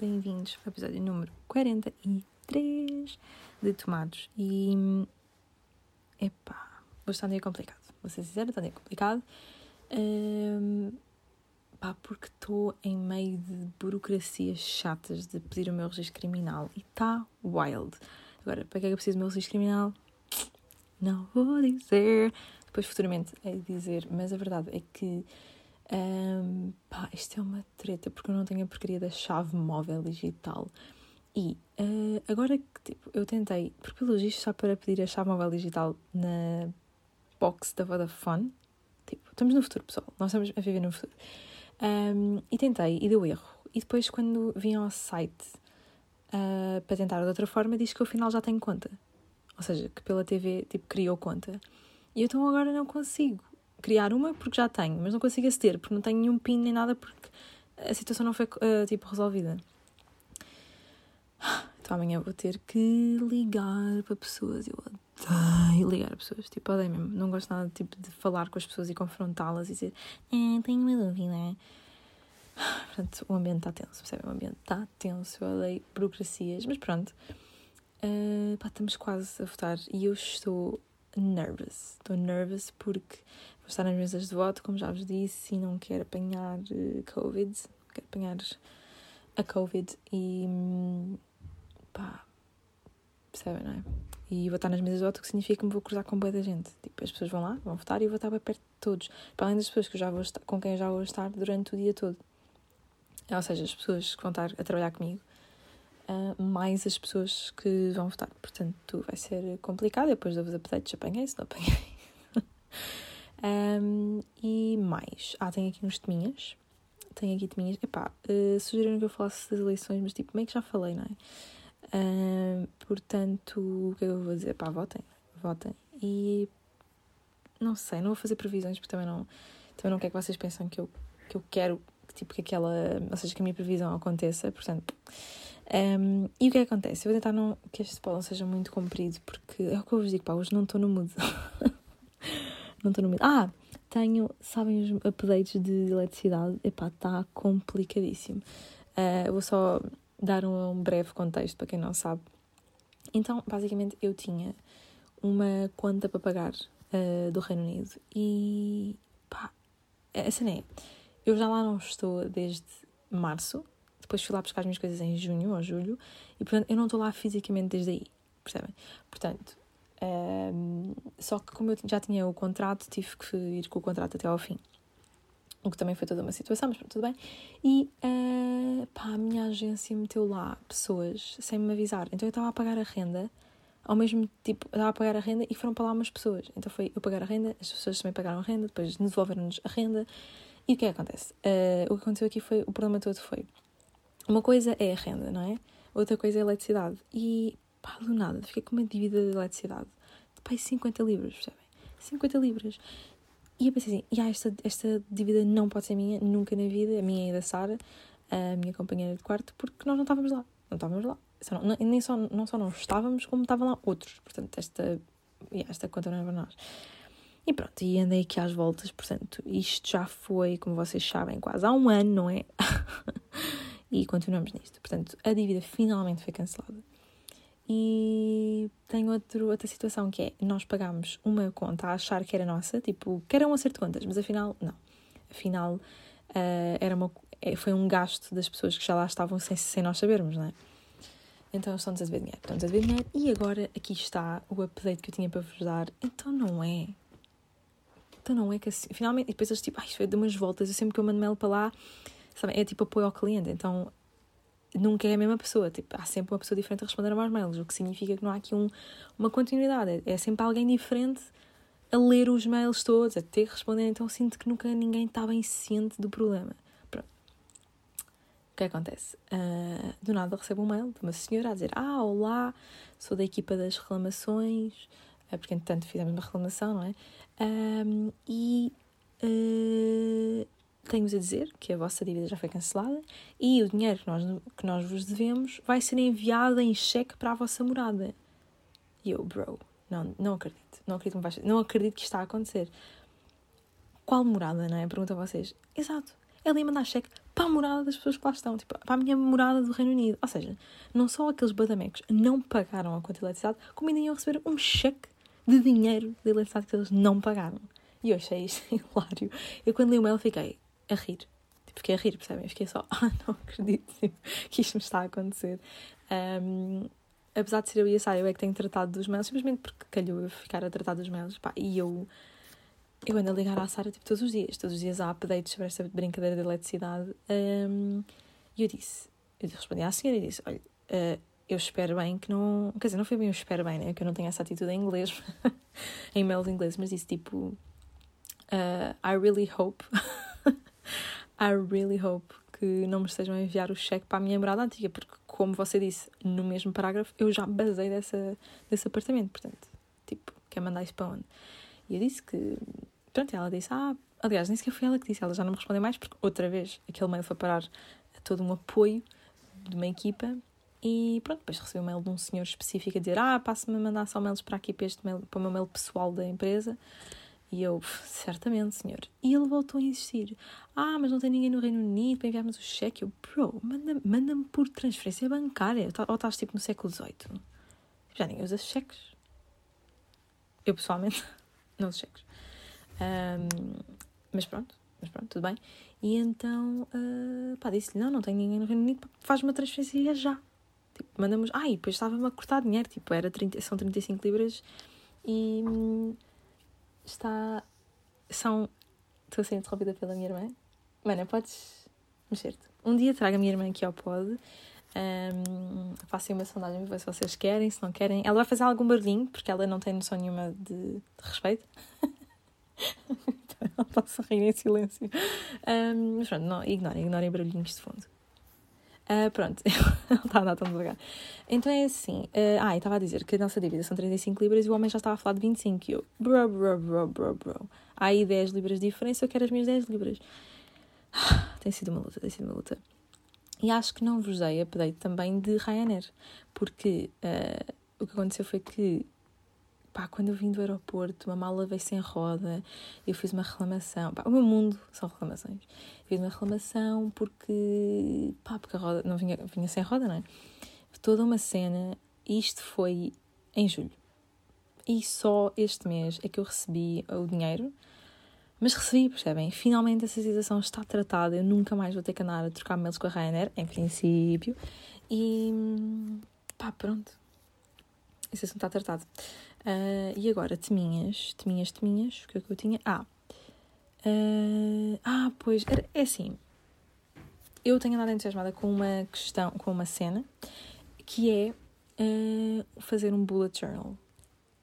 bem-vindos ao episódio número 43 de Tomados. E. Epá, hoje está um dia complicado. Vou ser sincera, está um dia complicado. Um, pá, porque estou em meio de burocracias chatas de pedir o meu registro criminal e está wild. Agora, para que é que eu preciso do meu registro criminal? Não vou dizer. Depois, futuramente, é dizer, mas a verdade é que um, pá, isto é uma treta porque eu não tenho a porcaria da chave móvel digital. E uh, agora que tipo, eu tentei, porque pelo visto só para pedir a chave móvel digital na box da Vodafone, tipo, estamos no futuro, pessoal, nós estamos a viver no futuro. Um, e tentei e deu erro. E depois, quando vim ao site uh, para tentar de outra forma, diz que ao final já tenho conta. Ou seja, que pela TV tipo, criou conta. E então agora não consigo criar uma porque já tenho, mas não consigo aceder porque não tenho nenhum PIN nem nada porque a situação não foi uh, tipo resolvida. Então amanhã vou ter que ligar para pessoas. Eu odeio ligar a pessoas. Tipo, odeio mesmo. Não gosto nada tipo, de falar com as pessoas e confrontá-las e dizer eh, tenho uma dúvida. Portanto, o ambiente está tenso, percebe? O ambiente está tenso. Eu odeio burocracias. Mas pronto. Uh, pá, estamos quase a votar e eu estou nervous. Estou nervous porque estar nas mesas de voto, como já vos disse, e não quero apanhar uh, Covid. Quero apanhar a Covid e. pá. percebem, não é? E vou estar nas mesas de voto, o que significa que me vou cruzar com boa da gente. Tipo, as pessoas vão lá, vão votar e eu vou estar bem perto de todos. Para além das pessoas que já vou estar, com quem eu já vou estar durante o dia todo. Ou seja, as pessoas que vão estar a trabalhar comigo uh, mais as pessoas que vão votar. Portanto, vai ser complicado. Depois dou-vos updates, apanhei, se não apanhei. um, e mais. Ah, tenho aqui uns teminhas. Tenho aqui teminhas. Epá, uh, sugeriram que eu falasse das eleições, mas tipo, meio que já falei, não é? Portanto, o que é que eu vou dizer? Pá, votem. Votem. E não sei, não vou fazer previsões porque também não, também não quero que vocês pensem que eu, que eu quero tipo, que aquela, ou seja, que a minha previsão aconteça, portanto, um, e o que é que acontece? Eu vou tentar não, que este spoiler seja muito comprido, porque é o que eu vos digo, pá, hoje não estou no mood. não estou no mood. Ah, tenho, sabem os updates de eletricidade? Epá, está complicadíssimo. Uh, vou só dar um, um, breve contexto para quem não sabe. Então, basicamente, eu tinha uma conta para pagar uh, do Reino Unido e pá, a cena é, eu já lá não estou desde março, depois fui lá buscar as minhas coisas em junho ou julho e, portanto, eu não estou lá fisicamente desde aí, percebem? Portanto, um, só que como eu já tinha o contrato, tive que ir com o contrato até ao fim. O que também foi toda uma situação, mas tudo bem. E uh, pá, a minha agência meteu lá pessoas sem me avisar. Então eu estava a pagar a renda, ao mesmo tipo, estava a pagar a renda e foram para lá umas pessoas. Então foi eu pagar a renda, as pessoas também pagaram a renda, depois devolveram-nos a renda. E o que é que acontece? Uh, o que aconteceu aqui foi, o problema todo foi uma coisa é a renda, não é? Outra coisa é a eletricidade. E pá, do nada, fiquei com uma dívida de eletricidade de pá, 50 libras, percebem? 50 libras. E eu pensei assim, ah, esta, esta dívida não pode ser minha, nunca na vida, a minha e da Sara, a minha companheira de quarto, porque nós não estávamos lá. Não estávamos lá. Só não, nem só, não só não estávamos, como estavam lá outros. Portanto, esta, esta conta não é para nós. E pronto, e andei aqui às voltas, portanto, isto já foi, como vocês sabem, quase há um ano, não é? e continuamos nisto. Portanto, a dívida finalmente foi cancelada. E tem outro, outra situação que é: nós pagámos uma conta a achar que era nossa, tipo, que era um acerto de contas, mas afinal, não. Afinal, uh, era uma, é, foi um gasto das pessoas que já lá estavam sem, sem nós sabermos, não é? Então estão-nos a dever dinheiro, estão-nos a dever dinheiro e agora aqui está o update que eu tinha para vos dar. Então não é. Então não é que assim, finalmente, e depois eles tipo, ai, isto vai dar umas voltas, eu sempre que eu mando mail para lá, sabe, é tipo apoio ao cliente, então nunca é a mesma pessoa, tipo, há sempre uma pessoa diferente a responder a mais mails, o que significa que não há aqui um, uma continuidade, é, é sempre alguém diferente a ler os mails todos, a ter que responder, então sinto que nunca ninguém está bem ciente do problema. Pronto. O que acontece? Uh, do nada recebo um mail de uma senhora a dizer: Ah, olá, sou da equipa das reclamações, uh, porque entretanto fizemos uma reclamação, não é? Um, e tenho-vos a dizer que a vossa dívida já foi cancelada e o dinheiro que nós, que nós vos devemos vai ser enviado em cheque para a vossa morada. E eu, bro, não, não acredito. Não acredito, que, vai, não acredito que isto está a acontecer. Qual morada, não é? Pergunto a vocês. Exato. Ela ia mandar cheque para a morada das pessoas que lá estão, tipo, para a minha morada do Reino Unido. Ou seja, não só aqueles badamecos não pagaram a conta de eletricidade, como ainda iam receber um cheque de dinheiro de eletricidade que eles não pagaram. E eu achei isto hilário. Eu quando li o mail fiquei a rir. Tipo, fiquei a rir, percebem? Fiquei só, ah, não acredito que isto me está a acontecer. Um, apesar de ser eu e a Sara, eu é que tenho tratado dos mails, simplesmente porque calhou eu ficar a tratar dos mails. Pá, e eu, eu ando a ligar à Sara tipo, todos os dias. Todos os dias há updates sobre esta brincadeira de eletricidade. Um, e eu disse, eu respondi à senhora e disse: olha, uh, eu espero bem que não. Quer dizer, não foi bem eu espero bem, né? Que eu não tenho essa atitude em inglês, em mails em inglês, mas disse tipo: uh, I really hope. I really hope que não me estejam a enviar o cheque para a minha morada antiga, porque, como você disse no mesmo parágrafo, eu já basei dessa, desse apartamento. Portanto, tipo, quer mandar isso para onde? E eu disse que. Pronto, ela disse: Ah, aliás, nem sequer foi ela que disse, ela já não me respondeu mais, porque outra vez aquele mail foi parar a todo um apoio de uma equipa. E pronto, depois recebi um mail de um senhor específico a dizer: Ah, passe-me a mandar só mails para aqui, para, este mail, para o meu mail pessoal da empresa. E eu, certamente, senhor. E ele voltou a insistir. Ah, mas não tem ninguém no Reino Unido para enviarmos o cheque. Eu, bro, manda-me manda por transferência bancária. Ou estás tipo no século XVIII? Já ninguém usa cheques. Eu, pessoalmente, não uso cheques. Um, mas pronto, mas pronto, tudo bem. E então, uh, pá, disse-lhe, não, não tem ninguém no Reino Unido, faz uma transferência já. Tipo, mandamos... Ah, e depois estava-me a cortar dinheiro, tipo, era 30, são 35 libras e... Está. São. Estou a ser interrompida pela minha irmã. Mana, podes mexer-te. Um dia traga a minha irmã aqui ao pod. Um, façam uma sondagem para ver se vocês querem, se não querem. Ela vai fazer algum barulhinho, porque ela não tem noção nenhuma de, de respeito. ela está a rir em silêncio. Um, mas pronto, ignorem, ignorem barulhinhos de fundo. Uh, pronto, está a andar tão devagar. Então é assim. Uh, ah, estava a dizer que a nossa dívida são 35 libras e o homem já estava a falar de 25. E eu, bro, bro, bro, bro, bro. Há aí 10 libras de diferença, eu quero as minhas 10 libras. tem sido uma luta, tem sido uma luta. E acho que não vos dei update também de Ryanair, porque uh, o que aconteceu foi que pá, quando eu vim do aeroporto, uma mala veio sem roda, eu fiz uma reclamação. Pá, o meu mundo são reclamações. Fiz uma reclamação porque, pá, porque a roda não vinha, vinha sem roda, não é? Toda uma cena. Isto foi em julho. E só este mês é que eu recebi o dinheiro. Mas recebi, percebem? Finalmente essa situação está tratada. Eu nunca mais vou ter que andar a trocar mails com a Rainer, em princípio. E pá, pronto. Esse assunto está tratado. Uh, e agora, teminhas, teminhas, teminhas, o que é que eu tinha? Ah, uh, ah pois, era, é assim, eu tenho andado entusiasmada com uma questão, com uma cena, que é uh, fazer um bullet journal.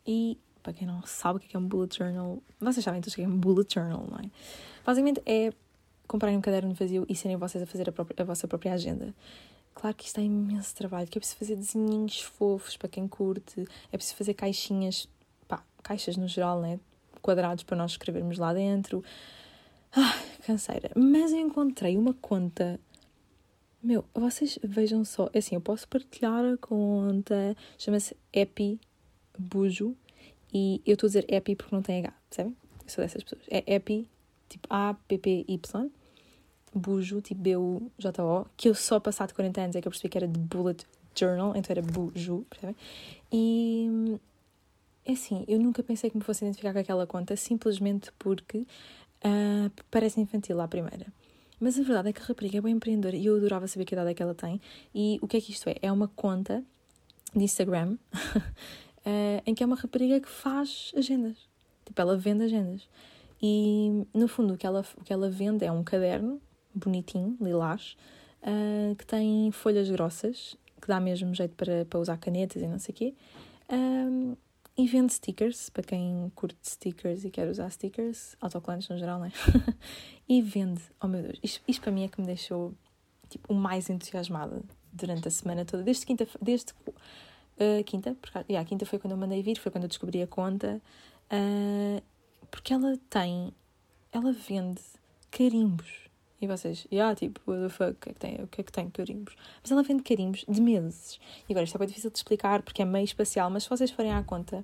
E, para quem não sabe o que é, é um bullet journal, vocês sabem todos o que é um bullet journal, não é? Basicamente é comprarem um caderno vazio e serem vocês a fazer a, própria, a vossa própria agenda. Claro que isto é imenso trabalho, que é preciso fazer desenhinhos fofos para quem curte, é preciso fazer caixinhas, pá, caixas no geral, né? Quadrados para nós escrevermos lá dentro. Ah, canseira. Mas eu encontrei uma conta. Meu, vocês vejam só. É assim, eu posso partilhar a conta. Chama-se Epi Bujo. E eu estou a dizer Epi porque não tem H, percebem? Eu sou dessas pessoas. É Epi, tipo A-P-P-Y. Bujo, tipo B-U-J-O, que eu só passado 40 anos é que eu percebi que era de Bullet Journal, então era Buju, percebem? E é assim, eu nunca pensei que me fosse identificar com aquela conta simplesmente porque uh, parece infantil à primeira. Mas a verdade é que a rapariga é bem empreendedora e eu adorava saber que idade é que ela tem. E o que é que isto é? É uma conta de Instagram uh, em que é uma rapariga que faz agendas. Tipo, ela vende agendas. E no fundo o que ela, o que ela vende é um caderno bonitinho, lilás, uh, que tem folhas grossas, que dá mesmo jeito para, para usar canetas e não sei o quê. Um, e vende stickers, para quem curte stickers e quer usar stickers, autocolantes no geral, não é? e vende, oh meu Deus, isto, isto para mim é que me deixou tipo, o mais entusiasmada durante a semana toda, desde quinta, desde uh, quinta, porque yeah, a quinta foi quando eu mandei vir, foi quando eu descobri a conta, uh, porque ela tem, ela vende carimbos e vocês, yeah, tipo, what the fuck, o que é que tem, o que é que tem carimbos? Mas ela vende carimbos de meses. E agora isto é bem difícil de explicar porque é meio espacial, mas se vocês forem à conta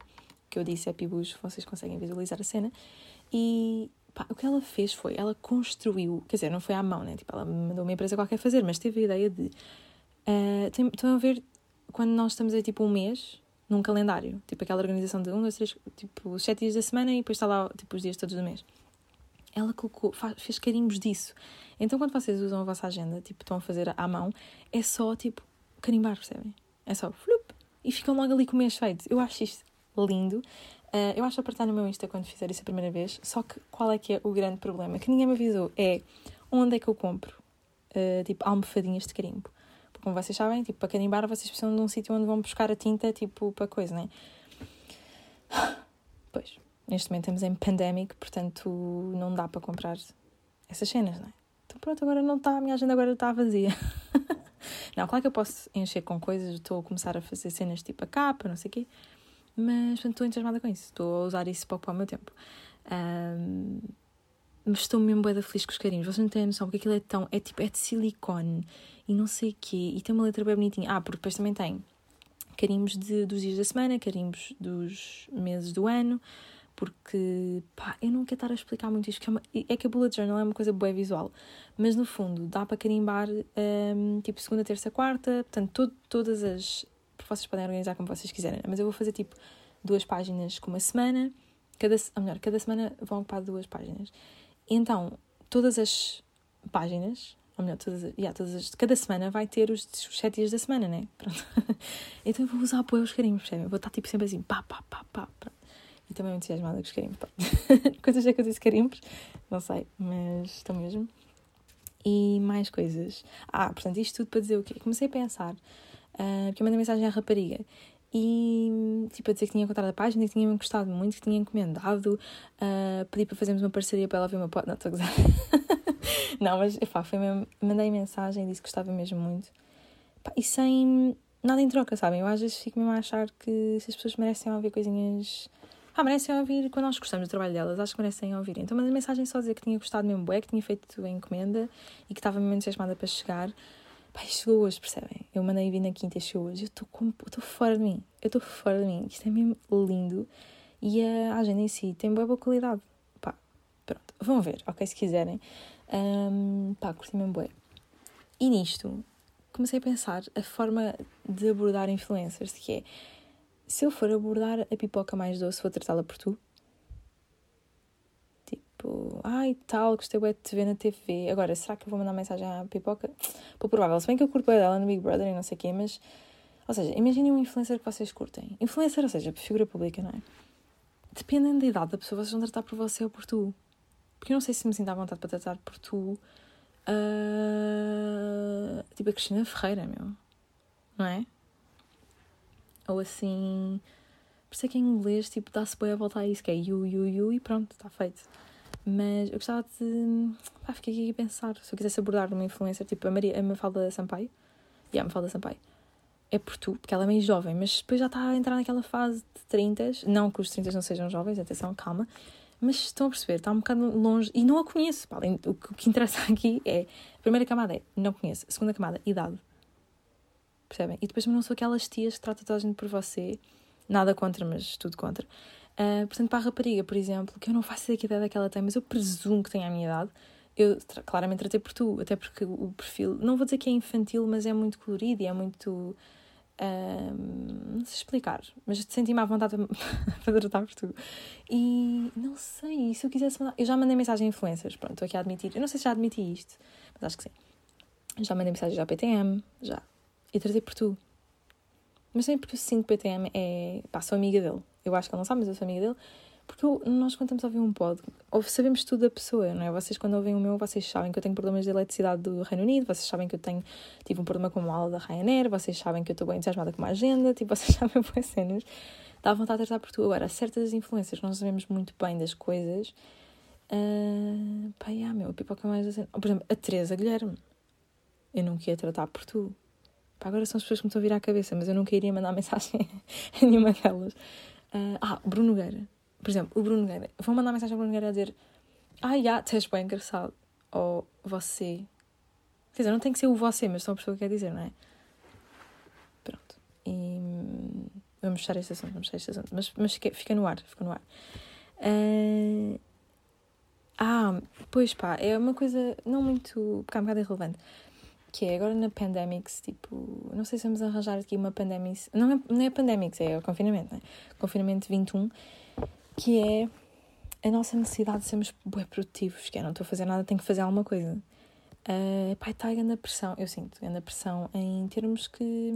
que eu disse é Pibujo, vocês conseguem visualizar a cena. E Pá, o que ela fez foi, ela construiu, quer dizer, não foi à mão, né? Tipo, ela mandou uma empresa qualquer fazer, mas teve a ideia de. Uh, estão a ver quando nós estamos aí tipo um mês num calendário, tipo aquela organização de um, dois, três, tipo os sete dias da semana e depois está lá tipo os dias todos do mês. Ela colocou, faz, fez carimbos disso. Então quando vocês usam a vossa agenda, tipo estão a fazer à mão, é só tipo carimbar, percebem? É só flup, e ficam logo ali com o mês feito. Eu acho isto lindo. Uh, eu acho a partilhar no meu Insta quando fizer isso a primeira vez. Só que qual é que é o grande problema? Que ninguém me avisou. É onde é que eu compro, uh, tipo, almofadinhas de carimbo como vocês sabem, tipo, para carimbar vocês precisam de um sítio onde vão buscar a tinta, tipo, para coisa, né? Pois, neste momento estamos em pandemic, portanto não dá para comprar essas cenas, não é? Então pronto, agora não está, a minha agenda agora está vazia. não, claro que eu posso encher com coisas, estou a começar a fazer cenas tipo a capa, não sei o quê, mas portanto, estou entusiasmada com isso, estou a usar isso para ocupar o meu tempo. Um, mas estou mesmo bué feliz com os carinhos. Vocês não têm noção porque aquilo é tão. É tipo, é de silicone e não sei o quê. E tem uma letra bem bonitinha. Ah, porque depois também tem carimbos de, dos dias da semana, carimbos dos meses do ano. Porque, pá, eu não quero estar a explicar muito isto. Que é, uma, é que a bullet journal é uma coisa boa visual. Mas no fundo, dá para carimbar um, tipo segunda, terça, quarta. Portanto, todo, todas as. Vocês podem organizar como vocês quiserem. Mas eu vou fazer tipo duas páginas com uma semana. Cada, ou melhor, cada semana vão ocupar duas páginas. Então, todas as páginas, ou melhor, todas, yeah, todas as, cada semana vai ter os, os sete dias da semana, né? Pronto. então eu vou usar apoio aos carimbos, percebem? Vou estar tipo sempre assim, pá, pá, pá, pá. Pronto. E também entusiasmada com os carimbos. coisas é que eu disse carimbos? Não sei, mas estou mesmo. E mais coisas. Ah, portanto, isto tudo para dizer o quê? Comecei a pensar, uh, porque eu mandei mensagem à rapariga e tipo a dizer que tinha encontrado a página, que tinha-me gostado muito, que tinha encomendado, uh, pedi para fazermos uma parceria para ela ver uma pod. Não, estou a gozar. não, mas epá, foi mesmo, mandei mensagem, disse que gostava mesmo muito. E sem nada em troca, sabem? Eu às vezes fico mesmo a achar que se as pessoas merecem ouvir coisinhas. Ah, merecem ouvir quando nós gostamos do trabalho delas, acho que merecem ouvir. Então mandei mensagem só a dizer que tinha gostado mesmo bué, que tinha feito a encomenda e que estava mesmo entusiasmada para chegar. Pai, chegou hoje, percebem? Eu mandei vir na quinta e chegou hoje. Eu estou estou fora de mim. Eu estou fora de mim. Isto é mesmo lindo. E a agenda em si tem boa, boa qualidade. Pá, pronto. Vão ver, ok? Se quiserem. Um, pá, curti mesmo bué. E nisto, comecei a pensar a forma de abordar influencers, que é, se eu for abordar a pipoca mais doce, vou tratá-la por tu? Tipo, ai tal, gostei de te ver na TV. Agora, será que eu vou mandar mensagem à pipoca? Pô, provável. Se bem que eu curto dela no Big Brother e não sei o quê, mas. Ou seja, imaginem um influencer que vocês curtem. Influencer, ou seja, figura pública, não é? Dependendo da idade da pessoa, vocês vão tratar por você ou por tu. Porque eu não sei se me sinto à vontade para tratar por tu. Uh, tipo a Cristina Ferreira, meu. Não é? Ou assim. Por isso é que em inglês, tipo, dá-se bem a voltar a isso, que é you, you, you, e pronto, está feito. Mas eu gostava de. Pá, fiquei aqui a pensar. Se eu quisesse abordar uma influencer, tipo a, Maria, a Mafalda Sampaio. E yeah, a Mafalda Sampaio. É por tu, porque ela é meio jovem, mas depois já está a entrar naquela fase de 30. Não que os 30 não sejam jovens, atenção, calma. Mas estão a perceber, está um bocado longe. E não a conheço. Pá, o que interessa aqui é. A primeira camada é não conheço. A segunda camada, idade. Percebem? E depois não sou aquelas tias que tratam toda a gente por você. Nada contra, mas tudo contra. Uh, portanto, para a rapariga, por exemplo, que eu não faço ideia da que ela tem, mas eu presumo que tem a minha idade, eu claramente tratei por tu, até porque o perfil, não vou dizer que é infantil, mas é muito colorido e é muito. Uh, não sei explicar, mas senti-me à vontade para tratar por tu. E não sei, se eu quisesse mandar. Eu já mandei mensagem a influencers, pronto, estou aqui a admitir. Eu não sei se já admiti isto, mas acho que sim. Já mandei mensagem à PTM, já. E tratei por tu. Mas nem porque eu sinto que PTM é. pá, sou amiga dele. Eu acho que ele não sabe, mas eu sou amiga dele. Porque nós, quando estamos a ouvir um pod, sabemos tudo da pessoa, não é? Vocês, quando ouvem o meu, vocês sabem que eu tenho problemas de eletricidade do Reino Unido, vocês sabem que eu tenho, tive um problema com uma aula da Ryanair, vocês sabem que eu estou bem entusiasmada com uma agenda, tipo, vocês sabem boas cenas. Dá vontade de tratar por tu. Agora, certas influências que nós sabemos muito bem das coisas. Uh, pá, yeah, meu, a pipoca mais assim. Por exemplo, a Teresa Guilherme. Eu não queria tratar por tu. Pá, agora são as pessoas que me estão a virar a cabeça, mas eu nunca iria mandar mensagem a nenhuma delas. Uh, ah, Bruno Nogueira. Por exemplo, o Bruno Nogueira. Vou mandar mensagem ao Bruno Nogueira a dizer: Ah, já, és bem engraçado. Ou você. Quer dizer, não tem que ser o você, mas são a pessoa que quer dizer, não é? Pronto. E. Vamos fechar este assunto, vamos fechar este assunto. Mas, mas fica, fica no ar, fica no ar. Uh... Ah, pois pá, é uma coisa não muito. porque é um bocado irrelevante. Que é agora na Pandemics, tipo. Não sei se vamos arranjar aqui uma Pandemics. Não é, não é Pandemics, é o confinamento, né? Confinamento 21, que é a nossa necessidade de sermos bem produtivos, que é não estou a fazer nada, tenho que fazer alguma coisa. Uh, pá, está a pressão, eu sinto, grande pressão em termos que.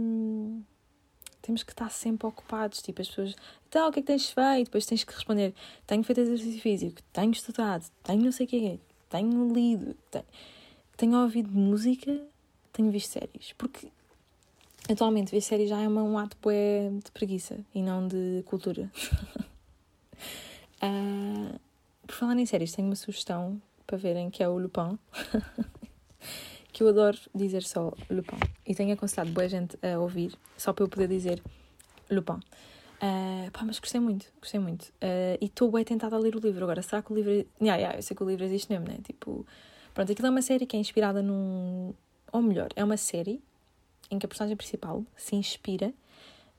Temos que estar sempre ocupados. Tipo, as pessoas, então, o que é que tens feito? Depois tens que responder: tenho feito exercício físico, tenho estudado, tenho não sei o que é, tenho lido, tenho, tenho ouvido música, tenho visto séries. Porque atualmente ver séries já é um ato bué de preguiça e não de cultura. uh, por falar em séries, tenho uma sugestão para verem que é o Lupin. que eu adoro dizer só Lupin. E tenho aconselhado boa gente a ouvir, só para eu poder dizer Lupin. Uh, pá, mas gostei muito, gostei muito. Uh, e estou bem tentada a ler o livro. Agora, será que o livro. Yeah, yeah, eu sei que o livro existe mesmo, né? Tipo, pronto, aquilo é uma série que é inspirada num. Ou melhor, é uma série em que a personagem principal se inspira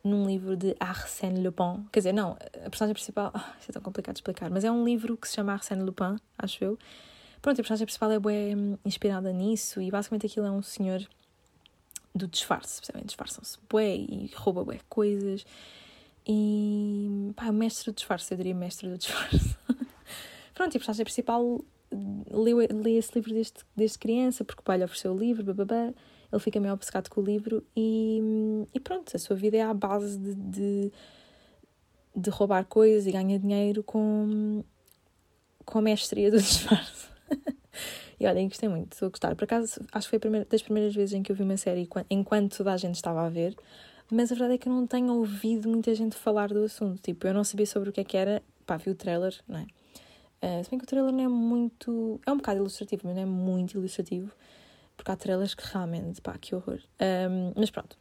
num livro de Arsène Lupin. Quer dizer, não, a personagem principal. Oh, isso é tão complicado de explicar, mas é um livro que se chama Arsène Lupin, acho eu Pronto, a personagem principal é bem inspirada nisso e basicamente aquilo é um senhor do disfarce, percebem? Disfarçam-se bué e rouba bué coisas. E pá, mestre do disfarce, eu diria mestre do disfarce. Pronto, e a personagem principal lê, lê esse livro desde, desde criança, porque o pai lhe ofereceu o livro, bababá. Ele fica meio obcecado com o livro e, e pronto, a sua vida é à base de, de, de roubar coisas e ganhar dinheiro com, com a mestria do disfarce. e olhem, gostei muito, estou a gostar. Por acaso, acho que foi primeira, das primeiras vezes em que eu vi uma série enquanto toda a gente estava a ver, mas a verdade é que eu não tenho ouvido muita gente falar do assunto. Tipo, eu não sabia sobre o que é que era, pá, vi o trailer, não é? Uh, se bem que o trailer não é muito. É um bocado ilustrativo, mas não é muito ilustrativo, porque há trailers que realmente, pá, que horror. Um, mas pronto.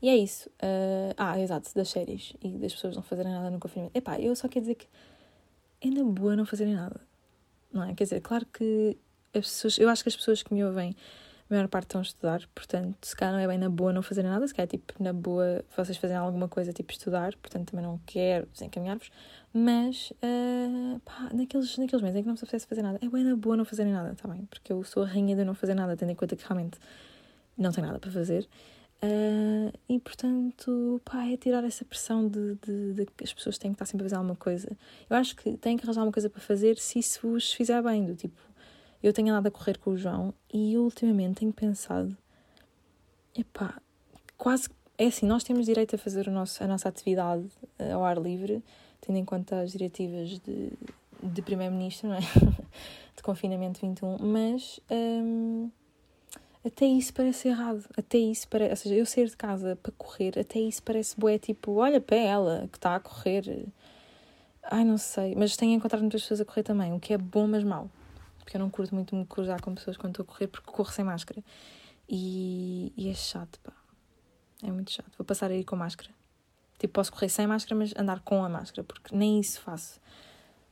E é isso. Uh, ah, exato, das séries e das pessoas não fazerem nada no confinamento. Epá, eu só quero dizer que é boa não fazerem nada não é? Quer dizer, claro que as pessoas, eu acho que as pessoas que me ouvem, a maior parte estão a estudar, portanto, se calhar não é bem na boa não fazer nada, se calhar é tipo na boa vocês fazem alguma coisa tipo estudar, portanto também não quero desencaminhar-vos, mas uh, pá, naqueles, naqueles meses em que não se apetece fazer nada, é bem na boa não fazer nada, tá bem? Porque eu sou a rainha de não fazer nada, tendo em conta que realmente não tenho nada para fazer. Uh, e portanto, pá, é tirar essa pressão de, de, de, que as pessoas têm que estar sempre a fazer alguma coisa. Eu acho que têm que arranjar alguma coisa para fazer se isso vos fizer bem. Do tipo, eu tenho andado a correr com o João e ultimamente tenho pensado, epá, quase. É assim, nós temos direito a fazer o nosso, a nossa atividade eh, ao ar livre, tendo em conta as diretivas de, de Primeiro-Ministro, não é? de confinamento 21, mas. Um, até isso parece errado. Até isso parece. Ou seja, eu sair de casa para correr, até isso parece boé, tipo, olha para ela que está a correr. Ai, não sei. Mas tenho encontrado muitas pessoas a correr também, o que é bom, mas mau. Porque eu não curto muito me cruzar com pessoas quando estou a correr, porque corro sem máscara. E, e é chato, pá. É muito chato. Vou passar a ir com máscara. Tipo, posso correr sem máscara, mas andar com a máscara, porque nem isso faço.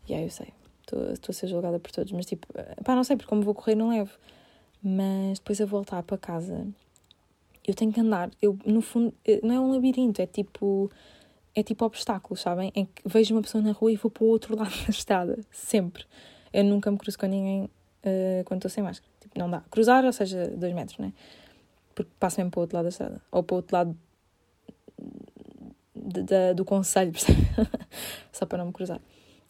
E aí eu sei. Estou a ser julgada por todos, mas tipo, pá, não sei, porque como vou correr, não levo. Mas depois a voltar para casa, eu tenho que andar. Eu, no fundo, eh, não é um labirinto, é tipo. É tipo obstáculos, sabem? É que vejo uma pessoa na rua e vou para o outro lado da estrada. Sempre. Eu nunca me cruzo com ninguém uh, quando estou sem máscara. Tipo, não dá. Cruzar, ou seja, dois metros, né? Porque passo mesmo para o outro lado da estrada. Ou para o outro lado de, de, do conselho? Só para não me cruzar.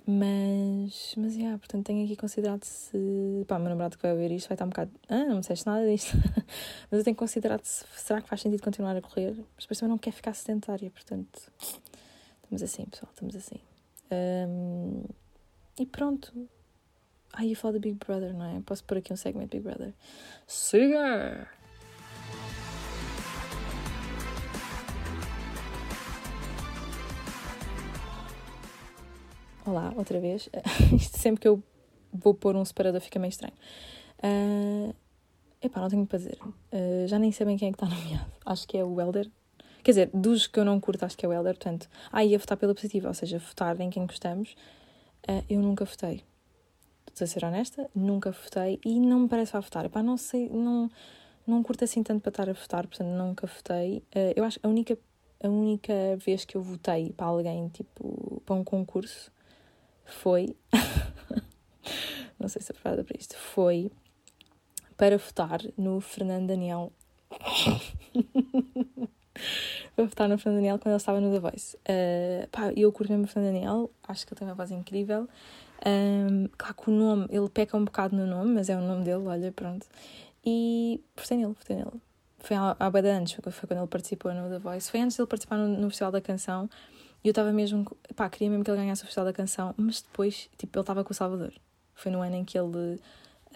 Mas, mas, yeah, portanto, tenho aqui considerado se. Pá, meu namorado que vai ouvir isto vai estar um bocado. Ah, não me disseste nada disto. mas eu tenho considerado se. Será que faz sentido continuar a correr? Mas depois também não quer ficar sedentária, portanto. Estamos assim, pessoal, estamos assim. Um, e pronto. Ai, ia falar do Big Brother, não é? Posso pôr aqui um segmento Big Brother. Siga! Olá, outra vez. Isto sempre que eu vou pôr um separador fica meio estranho. Uh, epá, não tenho para dizer. Uh, já nem sei bem quem é que está nomeado. Acho que é o Elder. Quer dizer, dos que eu não curto, acho que é o Elder. Portanto, ah, ia votar pela positiva, ou seja, votar em quem gostamos. Uh, eu nunca votei. Estou a ser honesta, nunca votei e não me parece a votar. Epá, não sei, não, não curto assim tanto para estar a votar, portanto, nunca votei. Uh, eu acho que a única, a única vez que eu votei para alguém, tipo, para um concurso, foi. não sei se é preparada para isto, foi para votar no Fernando Daniel. para votar no Fernando Daniel quando ele estava no The Voice. Uh, pá, eu curto mesmo o Fernando Daniel, acho que ele tem uma voz incrível. Um, claro que o nome, ele peca um bocado no nome, mas é o nome dele, olha, pronto. E votei nele, votei nele. Foi há, há bem antes, foi quando ele participou no The Voice. Foi antes de ele participar no, no Festival da Canção. E eu estava mesmo, pá, queria mesmo que ele ganhasse o Festival da Canção, mas depois, tipo, ele estava com o Salvador. Foi no ano em que ele.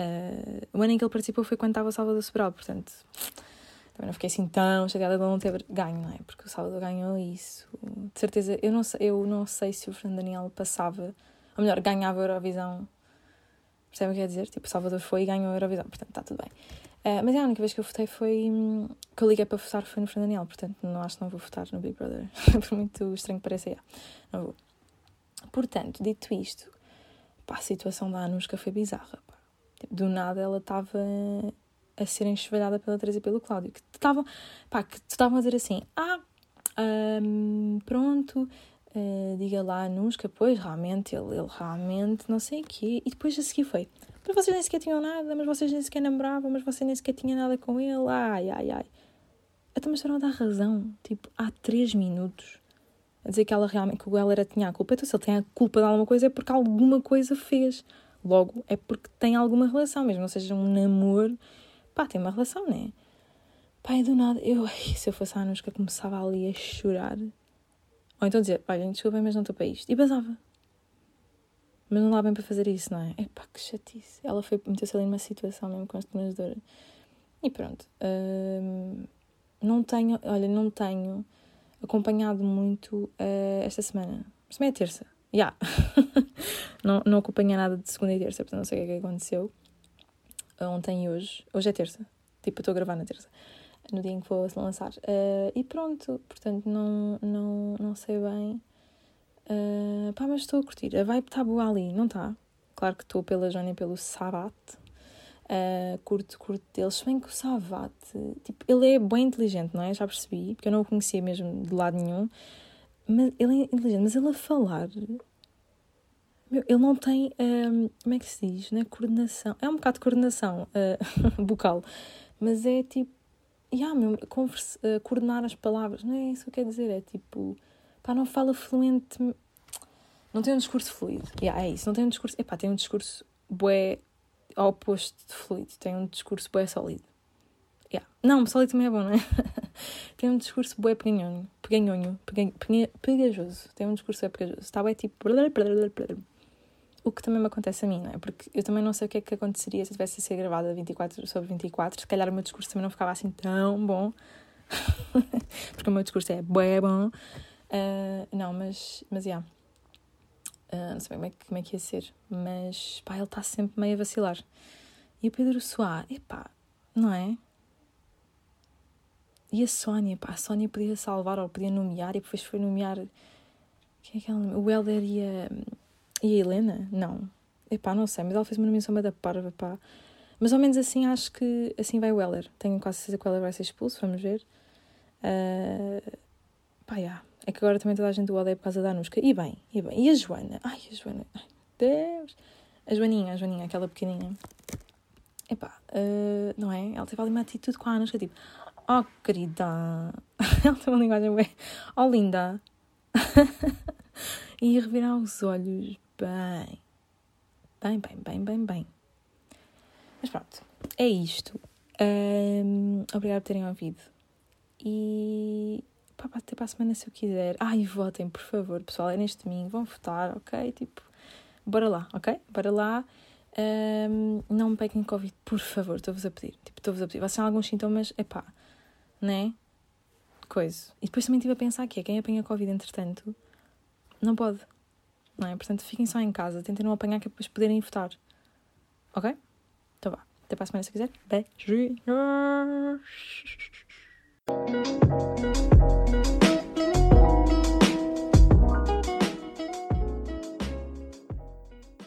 Uh, o ano em que ele participou foi quando estava o Salvador Sobral, portanto. Também não fiquei assim tão chegada de não ter ganho, não é? Porque o Salvador ganhou isso. De certeza, eu não sei, eu não sei se o Fernando Daniel passava, ou melhor, ganhava a Eurovisão. Percebem o que quer dizer? Tipo, Salvador foi e ganhou a Eurovisão, portanto está tudo bem. Uh, mas é a única vez que eu votei foi. Hum, que eu liguei para votar foi no Fernando Daniel, portanto não acho que não vou votar no Big Brother. Por muito estranho que pareça, yeah, não vou. Portanto, dito isto, pá, a situação da Anushka foi bizarra. Pá. Tipo, do nada ela estava a ser enxovalhada pela Teresa e pelo Cláudio. Que estavam, pá, que estavam a dizer assim: ah, hum, pronto, uh, diga lá a Anushka, pois realmente, ele, ele realmente não sei o quê. E depois a seguir foi: mas vocês nem sequer tinham nada, mas vocês nem sequer namoravam, mas você nem sequer tinha nada com ele, ai, ai, ai. Até mas estavam a dar razão, tipo, há três minutos a dizer que ela realmente, que o Helera tinha a culpa. Então, se ele tem a culpa de alguma coisa, é porque alguma coisa fez. Logo, é porque tem alguma relação, mesmo não seja um namoro. Pá, tem uma relação, né? E do nada, eu, se eu fosse a Anushka, começava ali a chorar. Ou então dizer, olha, desculpa, mas não estou para isto. E basava. Mas não dá bem para fazer isso, não é? É pá, que chatice. Ela foi meteu-se ali numa situação mesmo constrangedora. E pronto. Hum, não tenho, olha, não tenho acompanhado muito uh, esta semana. Semana é terça. Já. Yeah. não, não acompanhei nada de segunda e terça, portanto não sei o que é que aconteceu. Ontem e hoje. Hoje é terça. Tipo, eu estou a gravar na terça. No dia em que vou lançar. Uh, e pronto. Portanto, não, não, não sei bem. Uh, pá, mas estou a curtir. A vibe está boa ali, não está? Claro que estou pela Joana e pelo Sabat. Uh, curto, curto deles. Se bem que o Savat, tipo, ele é bem inteligente, não é? Já percebi, porque eu não o conhecia mesmo de lado nenhum. Mas ele é inteligente, mas ele a falar. Meu, ele não tem. Ah, como é que se diz? Não é coordenação. É um bocado de coordenação uh, bucal, mas é tipo. Yeah, meu, converse, uh, coordenar as palavras. Não é isso que eu quero dizer. É tipo. Pá, não fala fluente. Não tem um discurso fluido. Yeah, é isso. Não tem um discurso. Epá, tem um discurso bué ao oposto de fluido, tem um discurso bué sólido. Yeah. Não, sólido também é bom, não é? tem um discurso bué peganhonho, peganhonho, pegajoso. Tem um discurso bué pegajoso. Está bué tipo... O que também me acontece a mim, não é? Porque eu também não sei o que é que aconteceria se tivesse a ser gravada 24 sobre 24. Se calhar o meu discurso também não ficava assim tão bom. Porque o meu discurso é bué bom. Uh, não, mas... Mas, yeah. Uh, não sei bem como é, que, como é que ia ser, mas pá, ele está sempre meio a vacilar. E o Pedro Soá, epá, não é? E a Sónia, pá, a Sónia podia salvar ou podia nomear e depois foi nomear. Quem é que ela nomeou? O Helder e a, e a Helena? Não. Epá, não sei, mas ela fez uma nomeação da parva, pá. Mas ao menos assim acho que assim vai o Heller. Tenho quase certeza que o Heller vai ser expulso, vamos ver. Uh, pá, yeah. É que agora também toda a gente o odeia por causa da Anuska. E bem, e bem. E a Joana? Ai, a Joana. Ai, Deus. A Joaninha, a Joaninha, aquela pequeninha. Epá, uh, não é? Ela teve ali uma atitude com a Anuska, tipo... Oh, querida. Ela tem uma linguagem bem... Oh, linda. e revirar os olhos bem. Bem, bem, bem, bem, bem. Mas pronto, é isto. Um, obrigada por terem ouvido. E pá, até para a semana se eu quiser. Ai, votem, por favor, pessoal, é neste domingo, vão votar, ok? Tipo, bora lá, ok? Bora lá. Um, não me peguem Covid, por favor, estou-vos a pedir. Tipo, estou-vos a pedir. Vocês têm alguns sintomas, é pá, né? Coisa. E depois também estive a pensar que é quem apanha Covid, entretanto, não pode, não é? Portanto, fiquem só em casa, tentem não apanhar que depois poderem votar, ok? Então vá. Até para a semana se quiser. Beijos.